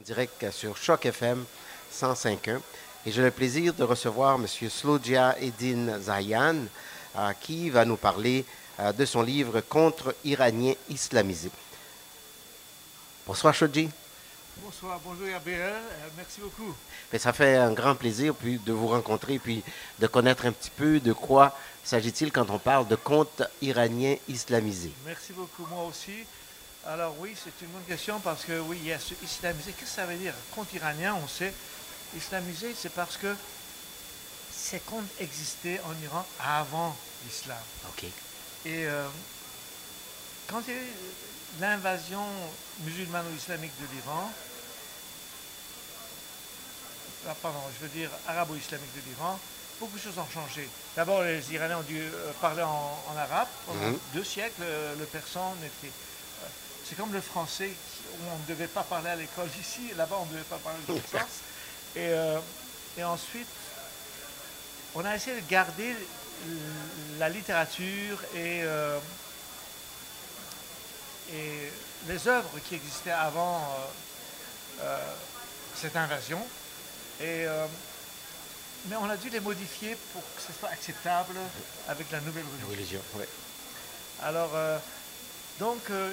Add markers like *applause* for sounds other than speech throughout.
en direct sur Choc FM 105.1. Et j'ai le plaisir de recevoir M. Slodja Edin Zayan, euh, qui va nous parler euh, de son livre Contre Iraniens islamisés. Bonsoir, Shodji. Bonsoir, bonjour Gabriel, euh, merci beaucoup. Mais ça fait un grand plaisir puis, de vous rencontrer puis de connaître un petit peu de quoi s'agit-il quand on parle de contes iraniens islamisés. Merci beaucoup, moi aussi. Alors oui, c'est une bonne question parce que oui, il y a ce islamisé. Qu'est-ce que ça veut dire? Conte iranien, on sait. Islamisé, c'est parce que ces contes existaient en Iran avant l'islam. OK. Et euh, quand il y a eu l'invasion musulmano-islamique de l'Iran, ah, pardon, je veux dire arabo-islamique de l'Iran, beaucoup de choses ont changé. D'abord, les Iraniens ont dû euh, parler en, en arabe. Pendant Mhm. deux siècles, euh, le persan n'était. C'est comme le français, où on ne devait pas parler à l'école ici, là-bas, on ne devait pas parler de perse. Et, euh, et ensuite, on a essayé de garder la littérature et, euh, et les œuvres qui existaient avant euh, cette invasion. Et, mais on a dû les modifier pour que ce soit acceptable avec la nouvelle religion. Alors, donc, euh,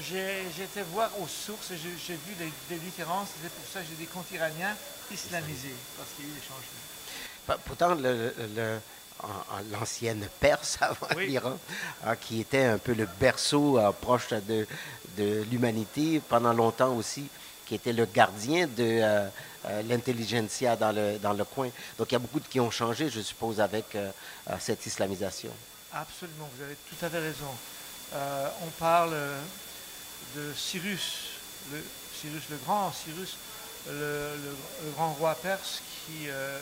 été voir aux sources j'ai vu les différences. C'est pour ça que j'ai des comptes iraniens islamisés, parce qu'il y a eu des changements. Pourtant, le- le- l'ancienne Perse *laughs* avant Oui. l'Iran, hein, qui était un peu le berceau euh, proche de, de l'humanité, pendant longtemps aussi, qui était le gardien de euh, euh, l'intelligentsia dans le, dans le coin. Donc, il y a beaucoup de qui ont changé, je suppose, avec euh, cette islamisation. Absolument, vous avez tout à fait raison. Euh, on parle euh, de Cyrus, le, Cyrus le Grand, Cyrus, le, grand roi perse qui, euh,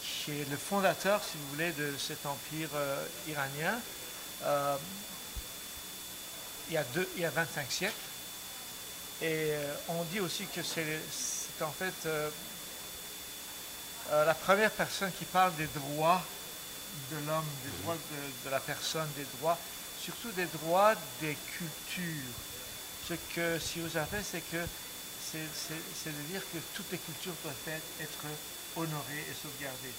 qui est le fondateur, si vous voulez, de cet empire iranien. Il, y a deux, il y a 25 siècles. Et on dit aussi que c'est en fait la première personne qui parle des droits de l'homme, des droits de, de la personne, des droits, surtout des droits des cultures. Ce que Cyrus a fait, c'est que c'est de dire que toutes les cultures doivent être, honorées et sauvegardées.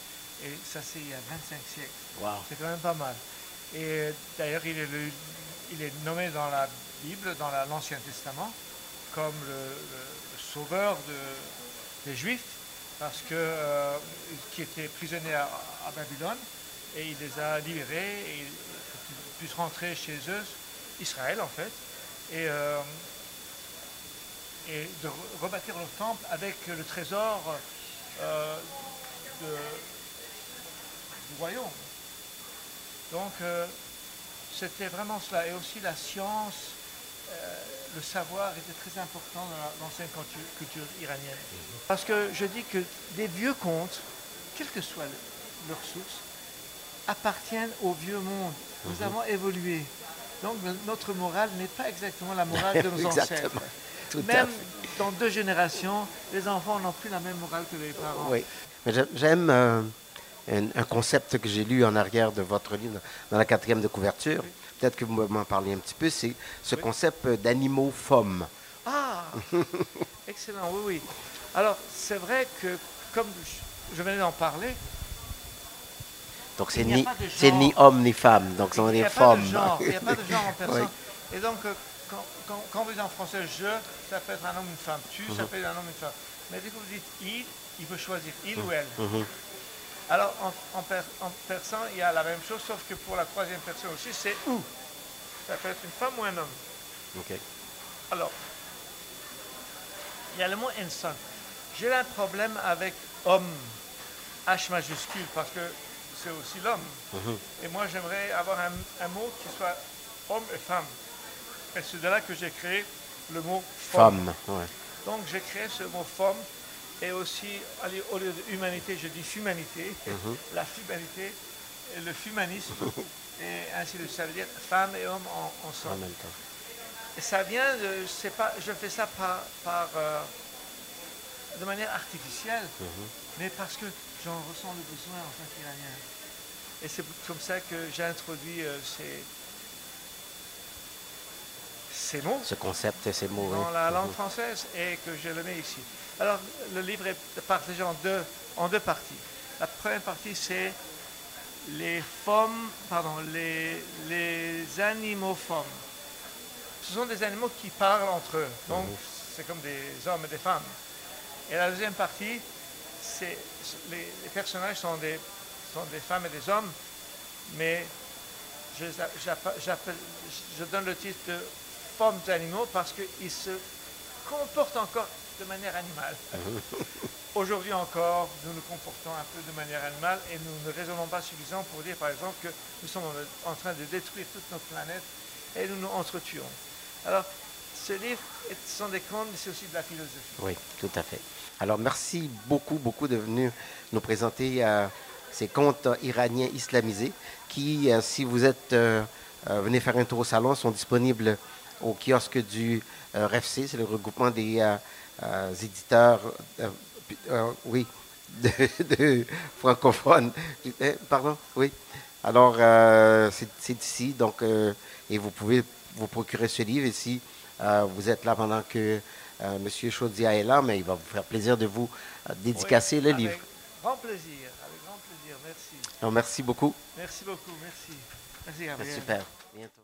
Et ça, c'est il y a 25 siècles. Wow. C'est quand même pas mal. Et d'ailleurs, il, il est nommé dans la Bible, dans la- l'Ancien Testament, comme le, le- le sauveur de- des Juifs, parce que euh, qui était prisonnier à, à Babylone, et il les a libérés, et qu'ils puissent rentrer chez eux, Israël en fait, et, euh, et de re- rebâtir le temple avec le trésor euh, de- du royaume. Donc, euh, c'était vraiment cela. Et aussi la science, le savoir était très important dans la- l'ancienne culture, culture iranienne. Parce que je dis que les vieux contes, quelle que soit le- leur source, appartiennent au vieux monde. Nous avons évolué. Donc, no- notre morale n'est pas exactement la morale de *laughs* nos ancêtres. Tout Même dans deux générations, les enfants n'ont plus la même morale que les parents. Oui. Mais j'ai- j'aime euh, un, un concept que j'ai lu en arrière de votre livre, dans la quatrième de couverture. Peut-être que vous m'en parliez un petit peu. C'est ce Oui. concept d'animaux femmes. Ah, *laughs* excellent, oui, oui. Alors, c'est vrai que, comme je venais d'en parler, Donc, c'est ni, ni homme ni femme. Donc, ce sont des femmes. il n'y a pas de genre en *laughs* personne. Oui. Et donc, euh, quand, quand, quand vous dites en français je, ça peut être un homme ou une femme. Tu, ça peut être un homme ou une femme. Mais dès que vous dites il, il peut choisir il ou elle. Mhm. Alors, en, en, per- en persan, il y a la même chose, sauf que pour la troisième personne aussi, c'est ou. Ça peut être une femme ou un homme. OK. Alors, il y a le mot insan. J'ai un problème avec homme, H majuscule, parce que c'est aussi l'homme. Mhm. Et moi, j'aimerais avoir un, un mot qui soit homme et femme. Et c'est de là que j'ai créé le mot femme. Femme. ouais. Donc, j'ai créé ce mot femme. Et aussi, allez, au lieu de humanité, je dis humanité, Mhm. la humanité, et le humanisme, *laughs* et ainsi de suite. Ça veut dire femme et homme en, En ensemble. même temps. Et ça vient de, c'est pas, je fais ça par, par, euh, de manière artificielle, Mhm. mais parce que j'en ressens le besoin en tant qu'Iranien. Et c'est comme ça que j'ai introduit euh, ces, ces mots ce concept, ces mots. dans oui. la langue Mhm. française et que je le mets ici. Alors, le livre est partagé en deux, en deux parties. La première partie, c'est les femmes, pardon, les, les animaux femmes. Ce sont des animaux qui parlent entre eux. Donc, c'est comme des hommes et des femmes. Et la deuxième partie, les, les personnages sont des, sont des femmes et des hommes, mais je, donne le titre de femmes animaux parce qu'ils se comportent encore de manière animale. *laughs* Aujourd'hui encore, nous nous comportons un peu de manière animale et nous ne raisonnons pas suffisamment pour dire, par exemple, que nous sommes en en train de détruire toute notre planète et nous nous entretuons. Alors, ce livre, est- sont des contes, mais c'est aussi de la philosophie. Oui, tout à fait. Alors, merci beaucoup, beaucoup de venir nous présenter euh, ces contes iraniens islamisés qui, euh, si vous êtes euh, venez faire un tour au salon, sont disponibles au kiosque du RFC, c'est le regroupement des éditeurs, oui, *laughs* francophones. Eh, Pardon, oui. Alors, c'est ici, donc, et vous pouvez vous procurer ce livre. Euh, vous êtes là pendant que euh, M. Chaudia est là, mais il va vous faire plaisir de vous euh, dédicacer Oui, le avec livre. Grand plaisir, avec grand plaisir, merci. Alors, merci beaucoup. Merci beaucoup, merci. Merci, Gabriel. super. Bientôt.